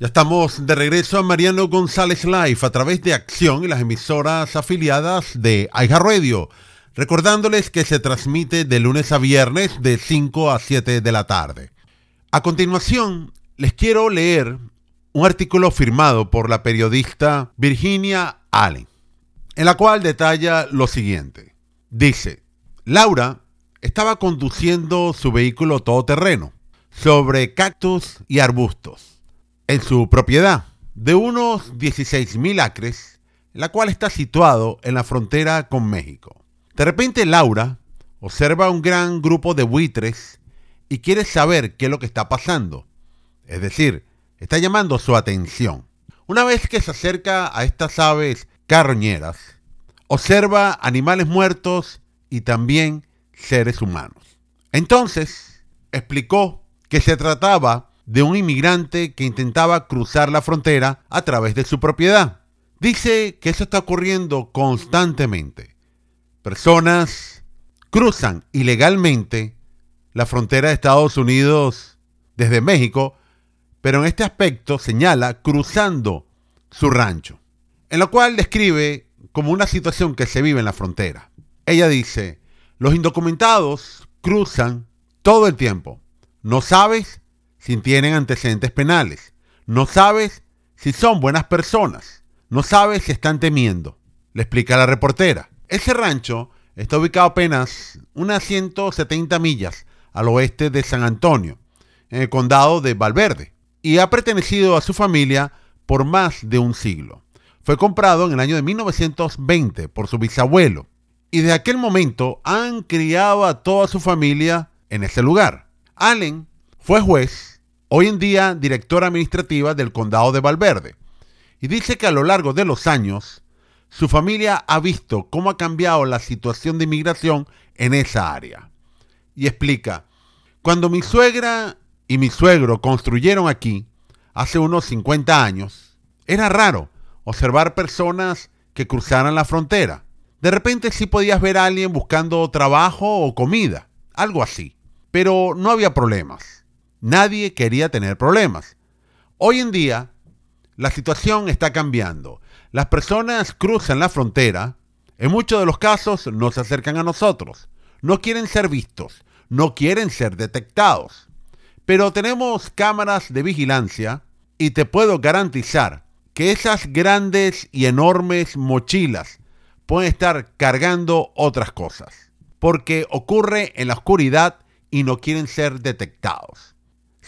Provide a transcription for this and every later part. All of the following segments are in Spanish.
Ya estamos de regreso a Mariano González Live a través de Acción y las emisoras afiliadas de Radio. Recordándoles que se transmite de lunes a viernes de 5 a 7 de la tarde. A continuación, les quiero leer un artículo firmado por la periodista Virginia Allen, en la cual detalla lo siguiente. Dice, Laura estaba conduciendo su vehículo todoterreno sobre cactus y arbustos en su propiedad de unos 16.000 acres, la cual está situado en la frontera con México. De repente Laura observa un gran grupo de buitres y quiere saber qué es lo que está pasando. Es decir, está llamando su atención. Una vez que se acerca a estas aves carroñeras, observa animales muertos y también seres humanos. Entonces, explicó que se trataba de un inmigrante que intentaba cruzar la frontera a través de su propiedad. Dice que eso está ocurriendo constantemente. Personas cruzan ilegalmente la frontera de Estados Unidos desde México, pero en este aspecto señala cruzando su rancho, en lo cual describe como una situación que se vive en la frontera. Ella dice, los indocumentados cruzan todo el tiempo. No sabes si tienen antecedentes penales. No sabes si son buenas personas. No sabes si están temiendo. Le explica la reportera. Ese rancho está ubicado apenas unas 170 millas al oeste de San Antonio, en el condado de Valverde, y ha pertenecido a su familia por más de un siglo. Fue comprado en el año de 1920 por su bisabuelo, y de aquel momento han criado a toda su familia en ese lugar. Allen fue juez, hoy en día directora administrativa del condado de Valverde, y dice que a lo largo de los años, su familia ha visto cómo ha cambiado la situación de inmigración en esa área. Y explica, cuando mi suegra y mi suegro construyeron aquí, hace unos 50 años, era raro observar personas que cruzaran la frontera. De repente sí podías ver a alguien buscando trabajo o comida, algo así. Pero no había problemas. Nadie quería tener problemas. Hoy en día, la situación está cambiando. Las personas cruzan la frontera, en muchos de los casos no se acercan a nosotros, no quieren ser vistos, no quieren ser detectados. Pero tenemos cámaras de vigilancia y te puedo garantizar que esas grandes y enormes mochilas pueden estar cargando otras cosas, porque ocurre en la oscuridad y no quieren ser detectados.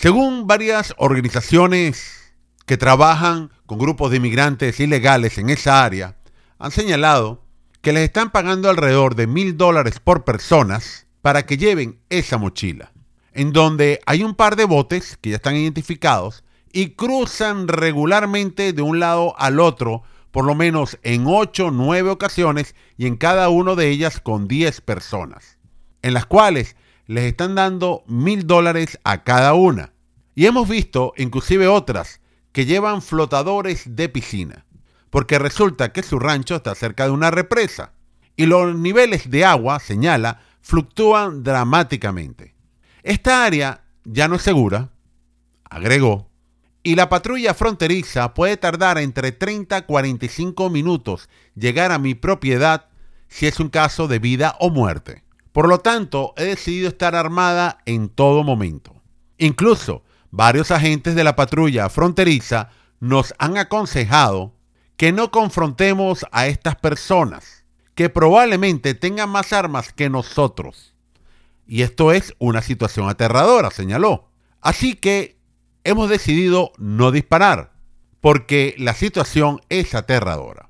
Según varias organizaciones que trabajan con grupos de inmigrantes ilegales en esa área, han señalado que les están pagando alrededor de mil dólares por personas para que lleven esa mochila, en donde hay un par de botes que ya están identificados y cruzan regularmente de un lado al otro, por lo menos en 8 o 9 ocasiones y en cada uno de ellas con 10 personas, en las cuales les están dando mil dólares a cada una. Y hemos visto inclusive otras que llevan flotadores de piscina, porque resulta que su rancho está cerca de una represa y los niveles de agua, señala, fluctúan dramáticamente. Esta área ya no es segura, agregó, y la patrulla fronteriza puede tardar entre 30 a 45 minutos llegar a mi propiedad si es un caso de vida o muerte. Por lo tanto, he decidido estar armada en todo momento. Incluso, varios agentes de la patrulla fronteriza nos han aconsejado que no confrontemos a estas personas, que probablemente tengan más armas que nosotros. Y esto es una situación aterradora, señaló. Así que hemos decidido no disparar, porque la situación es aterradora.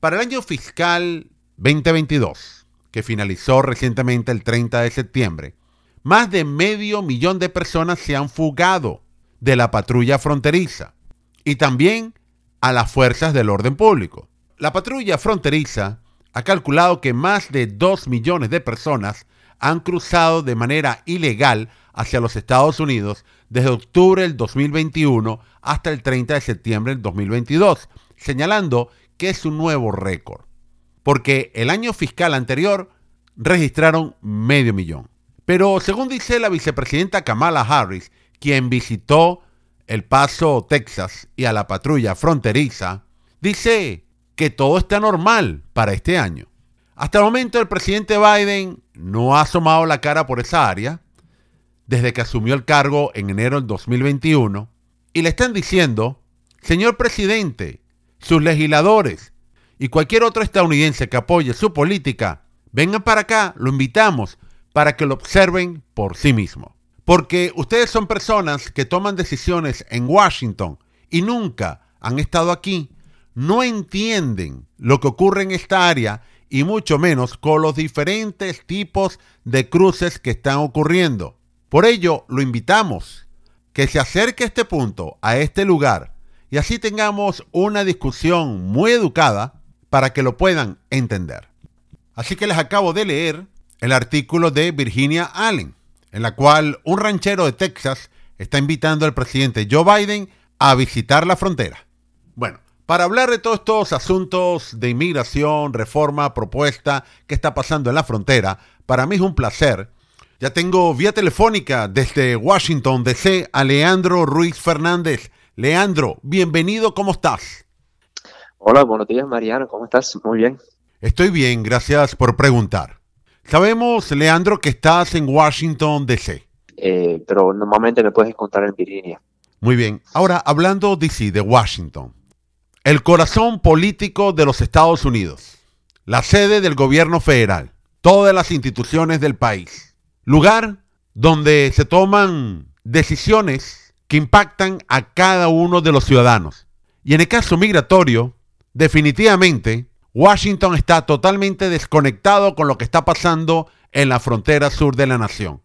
Para el año fiscal 2022, que finalizó recientemente el 30 de septiembre, más de medio millón de personas se han fugado de la patrulla fronteriza y también a las fuerzas del orden público. La patrulla fronteriza ha calculado que más de 2 millones de personas han cruzado de manera ilegal hacia los Estados Unidos desde octubre del 2021 hasta el 30 de septiembre del 2022, señalando que es un nuevo récord porque el año fiscal anterior registraron medio millón. Pero según dice la vicepresidenta Kamala Harris, quien visitó El Paso, Texas, y a la patrulla fronteriza, dice que todo está normal para este año. Hasta el momento el presidente Biden no ha asomado la cara por esa área desde que asumió el cargo en enero del 2021 y le están diciendo, señor presidente, sus legisladores y cualquier otro estadounidense que apoye su política, vengan para acá, lo invitamos para que lo observen por sí mismo. Porque ustedes son personas que toman decisiones en Washington y nunca han estado aquí, no entienden lo que ocurre en esta área y mucho menos con los diferentes tipos de cruces que están ocurriendo. Por ello, lo invitamos que se acerque a este punto, a este lugar, y así tengamos una discusión muy educada para que lo puedan entender. Así que les acabo de leer el artículo de Virginia Allen, en la cual un ranchero de Texas está invitando al presidente Joe Biden a visitar la frontera. Bueno, para hablar de todos estos asuntos de inmigración, reforma, propuesta, qué está pasando en la frontera, para mí es un placer. Ya tengo vía telefónica desde Washington, D.C. a Leandro Ruiz Fernández. Leandro, bienvenido, ¿cómo estás? Hola, buenos días Mariano, ¿cómo estás? Muy bien. Estoy bien, gracias por preguntar. Sabemos, Leandro, que estás en Washington, D.C. Eh, pero normalmente me puedes encontrar en Virginia. Muy bien. Ahora, hablando de de Washington el corazón político de los Estados Unidos, la sede del gobierno federal, todas las instituciones del país, lugar donde se toman decisiones que impactan a cada uno de los ciudadanos. Y en el caso migratorio, definitivamente, Washington está totalmente desconectado con lo que está pasando en la frontera sur de la nación.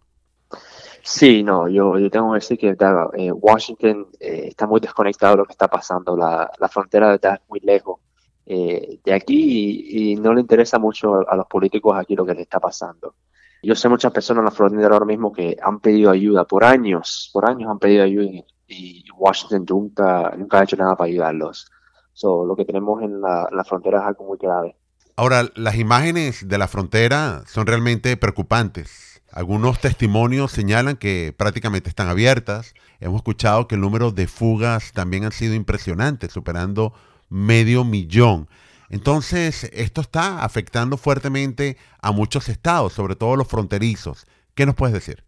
Sí, no, yo, tengo que decir que eh, Washington eh, está muy desconectado de lo que está pasando. La, la frontera está muy lejos eh, de aquí y, no le interesa mucho a, los políticos aquí lo que le está pasando. Yo sé muchas personas en la frontera ahora mismo que han pedido ayuda por años, por años han pedido ayuda y, Washington nunca, nunca ha hecho nada para ayudarlos. So, lo que tenemos en la, la frontera es algo muy grave. Ahora, las imágenes de la frontera son realmente preocupantes algunos testimonios señalan que prácticamente están abiertas. Hemos escuchado que el número de fugas también han sido impresionantes, superando medio millón. Entonces, esto está afectando fuertemente a muchos estados, sobre todo los fronterizos. ¿Qué nos puedes decir?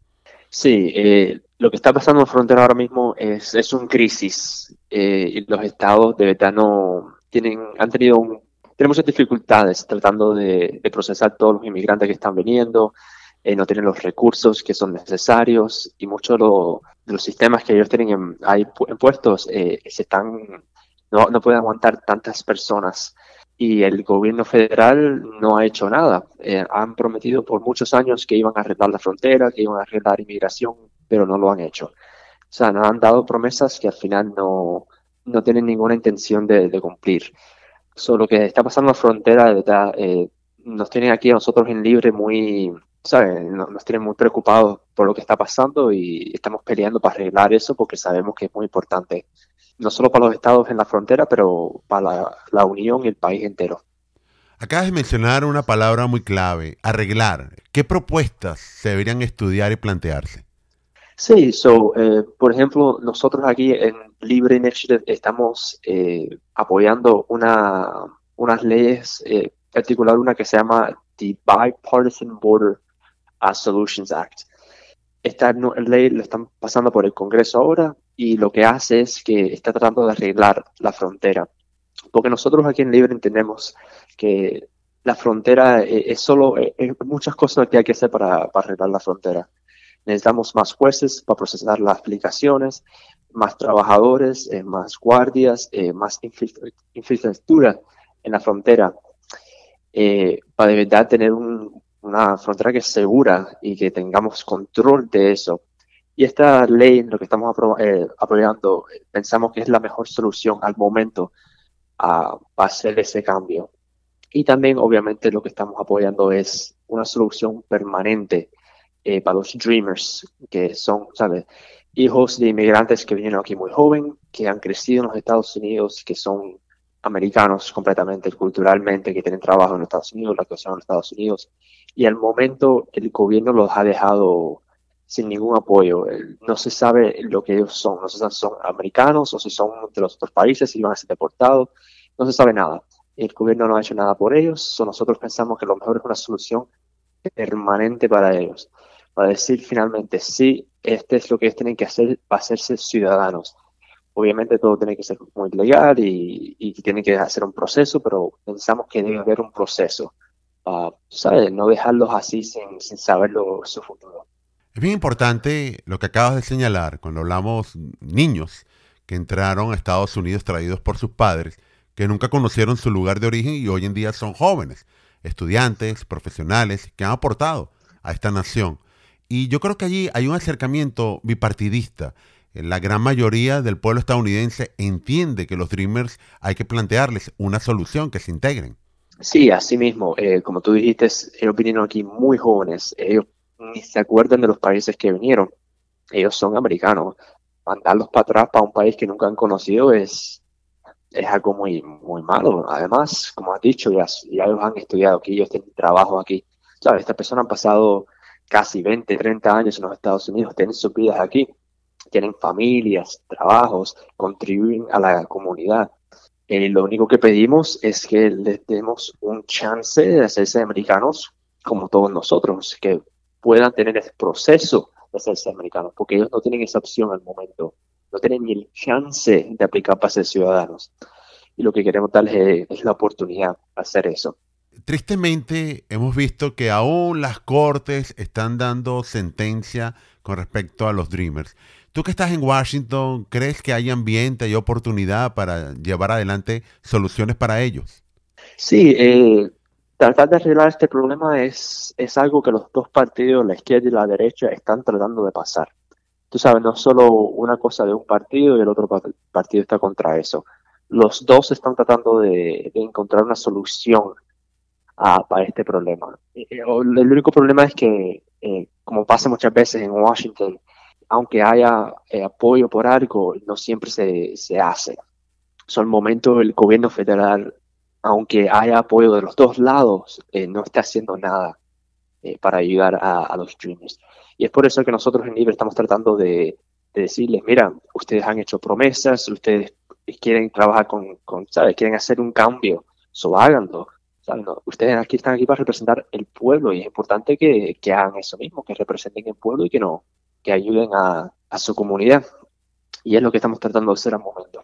Sí, eh, lo que está pasando en la frontera ahora mismo es, es un crisis. Eh, y los estados de verdad no tienen, han tenido un, muchas dificultades tratando de, de procesar todos los inmigrantes que están viniendo. Eh, no tienen los recursos que son necesarios y muchos de, los sistemas que ellos tienen en, ahí puestos eh, se están, no, no pueden aguantar tantas personas y el gobierno federal no ha hecho nada. Eh, han prometido por muchos años que iban a arreglar la frontera, que iban a arreglar inmigración, pero no lo han hecho. O sea, nos han dado promesas que al final no, no tienen ninguna intención de, cumplir. So, lo que está pasando la frontera, de verdad, nos tienen aquí a nosotros en libre muy, nos tienen muy preocupados por lo que está pasando y estamos peleando para arreglar eso porque sabemos que es muy importante, no solo para los estados en la frontera, pero para la, Unión y el país entero. Acabas de mencionar una palabra muy clave, arreglar. ¿Qué propuestas se deberían estudiar y plantearse? Sí, so, eh, por ejemplo, nosotros aquí en Libre Initiative estamos eh, apoyando una, unas leyes, eh, particular una que se llama the Bipartisan Border Solutions Act. Esta ley la están pasando por el Congreso ahora y lo que hace es que está tratando de arreglar la frontera. Porque nosotros aquí en Libre entendemos que la frontera e-, es, solo muchas cosas que hay que hacer para, arreglar la frontera. Necesitamos más jueces para procesar las aplicaciones, más trabajadores, eh, más guardias, eh, más infraestructura en la frontera, eh, para de verdad tener un, una frontera que es segura y que tengamos control de eso. Y esta ley, lo que estamos eh, apoyando, pensamos que es la mejor solución al momento a, hacer ese cambio. Y también, obviamente, lo que estamos apoyando es una solución permanente eh, para los dreamers, que son, ¿sabes? Hijos de inmigrantes que vinieron aquí muy joven, que han crecido en los Estados Unidos, que son americanos completamente, culturalmente, que tienen trabajo en los Estados Unidos, la situación en los Estados Unidos, y al momento el gobierno los ha dejado sin ningún apoyo. No se sabe lo que ellos son, no se sabe si son americanos o si son de los otros países, si van a ser deportados, no se sabe nada. El gobierno no ha hecho nada por ellos, nosotros pensamos que lo mejor es una solución permanente para ellos, para decir finalmente, sí, este es lo que ellos tienen que hacer para hacerse ciudadanos. Obviamente todo tiene que ser muy legal y, y tiene que hacer un proceso, pero pensamos que debe haber un proceso. para ¿sabes? No dejarlos así sin, sin saber su futuro. Es bien importante lo que acabas de señalar cuando hablamos niños que entraron a Estados Unidos traídos por sus padres, que nunca conocieron su lugar de origen y hoy en día son jóvenes, estudiantes, profesionales, que han aportado a esta nación. Y yo creo que allí hay un acercamiento bipartidista. La gran mayoría del pueblo estadounidense entiende que los Dreamers hay que plantearles una solución, que se integren. Sí, así mismo. Eh, como tú dijiste, ellos vinieron aquí muy jóvenes. Ellos ni se acuerdan de los países que vinieron. Ellos son americanos. Mandarlos para atrás para un país que nunca han conocido es, es algo muy, muy malo. Además, como has dicho, ya, ya ellos han estudiado aquí, ellos tienen trabajo aquí. ¿Sabes? Estas personas han pasado casi 20, 30 años en los Estados Unidos, tienen sus vidas aquí, tienen familias, trabajos, contribuyen a la comunidad. Eh, lo único que pedimos es que les demos un chance de hacerse americanos como todos nosotros, que puedan tener ese proceso de hacerse americanos, porque ellos no tienen esa opción al momento, no tienen ni el chance de aplicar para ser ciudadanos. Y lo que queremos darles es, la oportunidad de hacer eso. Tristemente hemos visto que aún las cortes están dando sentencia con respecto a los Dreamers. Tú que estás en Washington, ¿crees que hay ambiente y oportunidad para llevar adelante soluciones para ellos? Sí, eh, tratar de arreglar este problema es, es algo que los dos partidos, la izquierda y la derecha, están tratando de pasar. Tú sabes, no es solo una cosa de un partido y el otro partido está contra eso. Los dos están tratando de, encontrar una solución a, para este problema. El único problema es que, eh, como pasa muchas veces en Washington, aunque haya eh, apoyo por algo, no siempre se, se hace. Son momentos el gobierno federal aunque haya apoyo de los dos lados, eh, no está haciendo nada eh, para ayudar a, los streamers. Y es por eso que nosotros en Libre estamos tratando de, decirles, mira, ustedes han hecho promesas, ustedes quieren trabajar con, con ¿sabes? Quieren hacer un cambio, so háganlo. Ustedes aquí están aquí para representar el pueblo y es importante que, que, hagan eso mismo, que representen el pueblo y que no, que ayuden a, a su comunidad. Y es lo que estamos tratando de hacer al momento.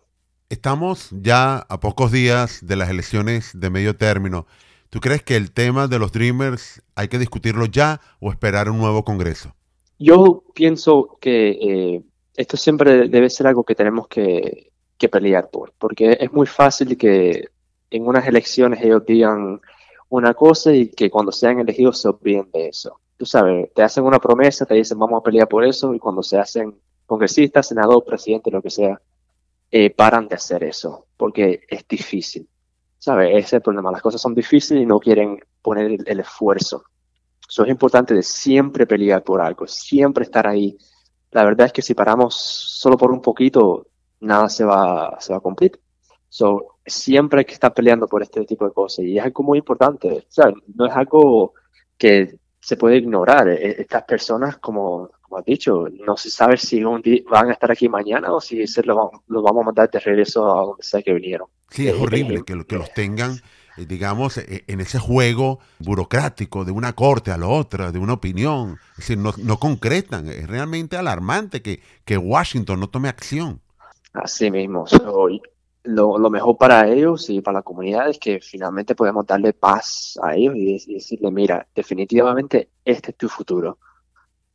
Estamos ya a pocos días de las elecciones de medio término. ¿Tú crees que el tema de los Dreamers hay que discutirlo ya o esperar un nuevo Congreso? Yo pienso que eh, esto siempre debe ser algo que tenemos que, pelear por, porque es muy fácil que en unas elecciones ellos digan una cosa y que cuando sean elegidos se olviden de eso. Tú sabes, te hacen una promesa, te dicen vamos a pelear por eso y cuando se hacen congresistas, senador, presidente, lo que sea, eh, paran de hacer eso, porque es difícil. ¿Sabes? Ese es el problema. Las cosas son difíciles y no quieren poner el, esfuerzo. Eso es importante de siempre pelear por algo, siempre estar ahí. La verdad es que si paramos solo por un poquito, nada se va, se va a cumplir. So, siempre hay que estar peleando por este tipo de cosas y es algo muy importante. ¿sabes? No es algo que se puede ignorar. E, estas personas, como como has dicho, no se sabe si van a estar aquí mañana o si se los, vamos a mandar de regreso a donde sea que vinieron. Sí, es horrible que, que los tengan, eh, digamos, en ese juego burocrático de una corte a la otra, de una opinión. Es decir, no, no concretan. Es realmente alarmante que, que Washington no tome acción. Así mismo. Lo, lo, mejor para ellos y para la comunidad es que finalmente podemos darle paz a ellos y, y decirle, mira, definitivamente este es tu futuro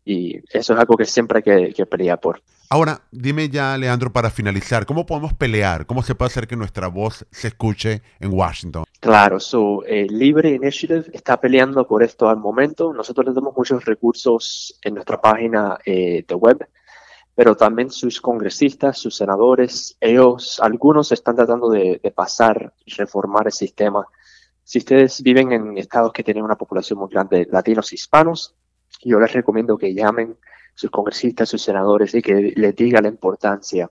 y eso es algo que siempre hay que, pelear por. Ahora, dime ya, Leandro, para finalizar, ¿cómo podemos pelear? ¿Cómo se puede hacer que nuestra voz se escuche en Washington? Claro, su eh, Libre Initiative está peleando por esto al momento. Nosotros le damos muchos recursos en nuestra página eh, de web, pero también sus congresistas, sus senadores, ellos, algunos están tratando de, de pasar y reformar el sistema. Si ustedes viven en estados que tienen una población muy grande de latinos hispanos, yo les recomiendo que llamen sus congresistas, sus senadores y que les digan la importancia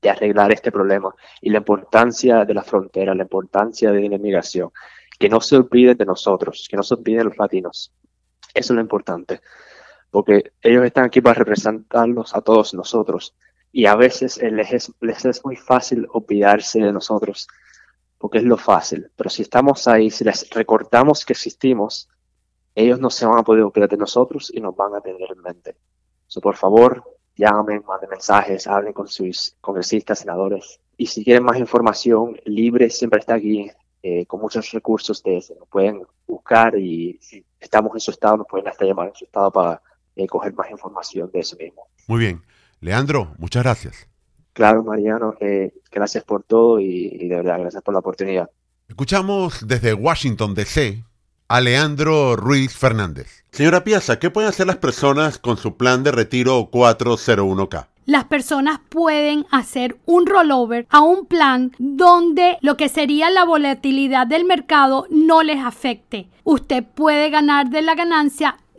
de arreglar este problema y la importancia de la frontera, la importancia de la inmigración. Que no se olviden de nosotros, que no se olviden los latinos. Eso es lo importante. Porque ellos están aquí para representarnos a todos nosotros. Y a veces les es, les es muy fácil olvidarse de nosotros, porque es lo fácil. Pero si estamos ahí, si les recordamos que existimos, ellos no se van a poder olvidar de nosotros y nos van a tener en mente. So, por favor, llamen, manden mensajes, hablen con sus congresistas, senadores. Y si quieren más información, Libre siempre está aquí eh, con muchos recursos de ese. Nos pueden buscar y si estamos en su estado, nos pueden hasta llamar en su estado para eh, coger más información de eso mismo. Muy bien. Leandro, muchas gracias. Claro, Mariano, eh, gracias por todo y, y de verdad, gracias por la oportunidad. Escuchamos desde Washington, D.C. a Leandro Ruiz Fernández. Señora Piazza, ¿qué pueden hacer las personas con su plan de retiro 401k? las personas pueden hacer un rollover a un plan donde lo que sería la volatilidad del mercado no les afecte. Usted puede ganar de la ganancia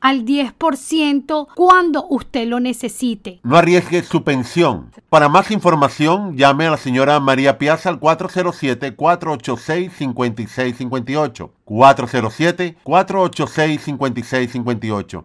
al 10% cuando usted lo necesite. No arriesgue su pensión. Para más información, llame a la señora María Piazza al 407-486-5658. 407-486-5658.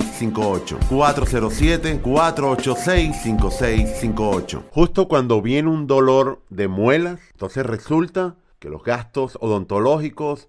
407-486-5658. Justo cuando viene un dolor de muelas, entonces resulta que los gastos odontológicos